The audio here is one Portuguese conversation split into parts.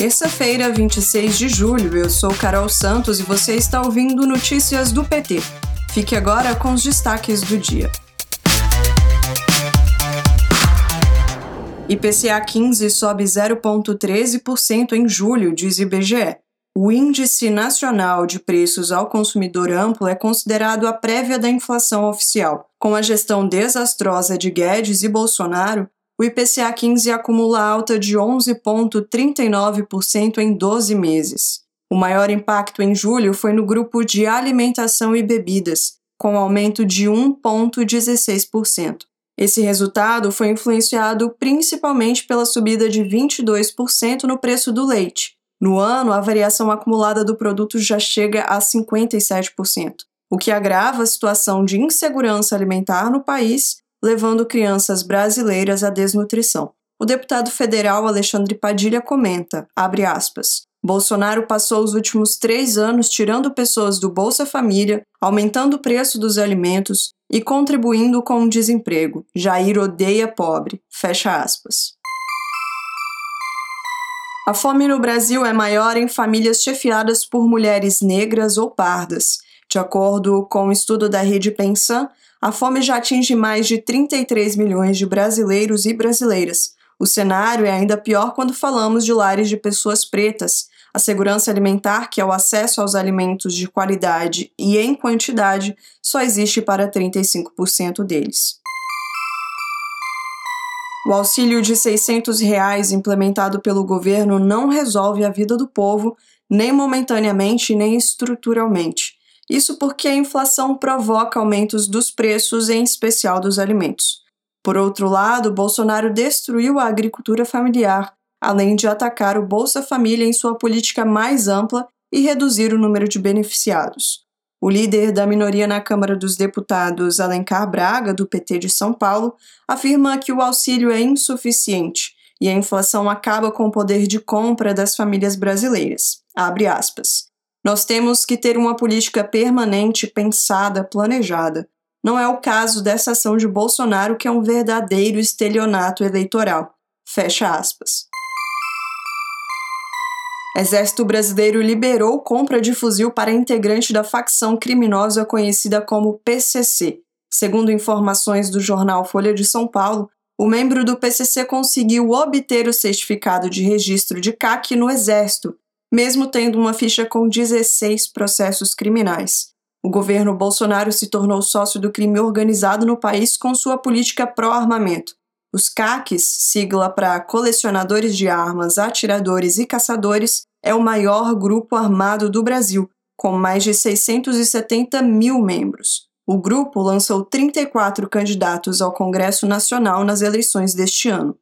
Terça-feira, 26 de julho, eu sou Carol Santos e você está ouvindo Notícias do PT. Fique agora com os destaques do dia. IPCA 15 sobe 0,13% em julho, diz IBGE. O Índice Nacional de Preços ao Consumidor Amplo é considerado a prévia da inflação oficial. Com a gestão desastrosa de Guedes e Bolsonaro, o IPCA 15 acumula alta de 11,39% em 12 meses. O maior impacto em julho foi no grupo de alimentação e bebidas, com aumento de 1,16%. Esse resultado foi influenciado principalmente pela subida de 22% no preço do leite. No ano, a variação acumulada do produto já chega a 57%, o que agrava a situação de insegurança alimentar no país levando crianças brasileiras à desnutrição. O deputado federal Alexandre Padilha comenta, abre aspas, Bolsonaro passou os últimos três anos tirando pessoas do Bolsa Família, aumentando o preço dos alimentos e contribuindo com o desemprego. Jair odeia pobre. Fecha aspas. A fome no Brasil é maior em famílias chefiadas por mulheres negras ou pardas. De acordo com o um estudo da Rede Pensan, a fome já atinge mais de 33 milhões de brasileiros e brasileiras. O cenário é ainda pior quando falamos de lares de pessoas pretas. A segurança alimentar, que é o acesso aos alimentos de qualidade e em quantidade, só existe para 35% deles. O auxílio de 600 reais implementado pelo governo não resolve a vida do povo, nem momentaneamente nem estruturalmente. Isso porque a inflação provoca aumentos dos preços, em especial dos alimentos. Por outro lado, Bolsonaro destruiu a agricultura familiar, além de atacar o Bolsa Família em sua política mais ampla e reduzir o número de beneficiados. O líder da minoria na Câmara dos Deputados, Alencar Braga, do PT de São Paulo, afirma que o auxílio é insuficiente e a inflação acaba com o poder de compra das famílias brasileiras. Abre aspas. Nós temos que ter uma política permanente, pensada, planejada. Não é o caso dessa ação de Bolsonaro, que é um verdadeiro estelionato eleitoral. Fecha aspas. Exército Brasileiro liberou compra de fuzil para integrante da facção criminosa conhecida como PCC. Segundo informações do jornal Folha de São Paulo, o membro do PCC conseguiu obter o certificado de registro de CAC no Exército mesmo tendo uma ficha com 16 processos criminais. O governo Bolsonaro se tornou sócio do crime organizado no país com sua política pró-armamento. Os CACs, sigla para Colecionadores de Armas, Atiradores e Caçadores, é o maior grupo armado do Brasil, com mais de 670 mil membros. O grupo lançou 34 candidatos ao Congresso Nacional nas eleições deste ano.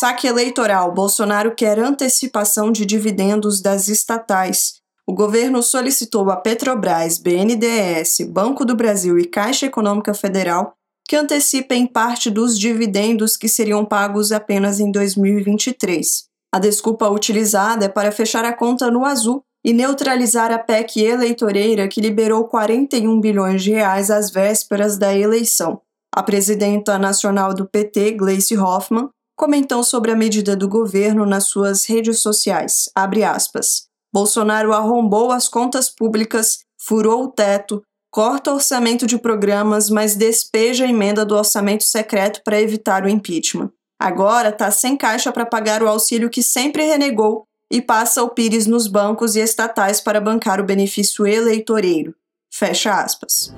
Saque eleitoral: Bolsonaro quer antecipação de dividendos das estatais. O governo solicitou a Petrobras, BNDES, Banco do Brasil e Caixa Econômica Federal que antecipem parte dos dividendos que seriam pagos apenas em 2023. A desculpa utilizada é para fechar a conta no azul e neutralizar a PEC eleitoreira que liberou 41 bilhões de reais às vésperas da eleição. A presidenta nacional do PT, Gleice Hoffmann, comentou sobre a medida do governo nas suas redes sociais. Aspas, Bolsonaro arrombou as contas públicas, furou o teto, corta orçamento de programas, mas despeja a emenda do orçamento secreto para evitar o impeachment. Agora está sem caixa para pagar o auxílio que sempre renegou e passa o Pires nos bancos e estatais para bancar o benefício eleitoreiro. Fecha aspas.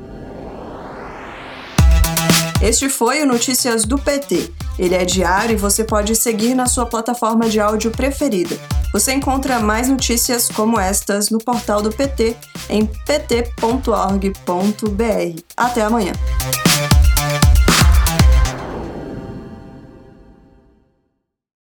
Este foi o Notícias do PT. Ele é diário e você pode seguir na sua plataforma de áudio preferida. Você encontra mais notícias como estas no portal do PT em pt.org.br. Até amanhã.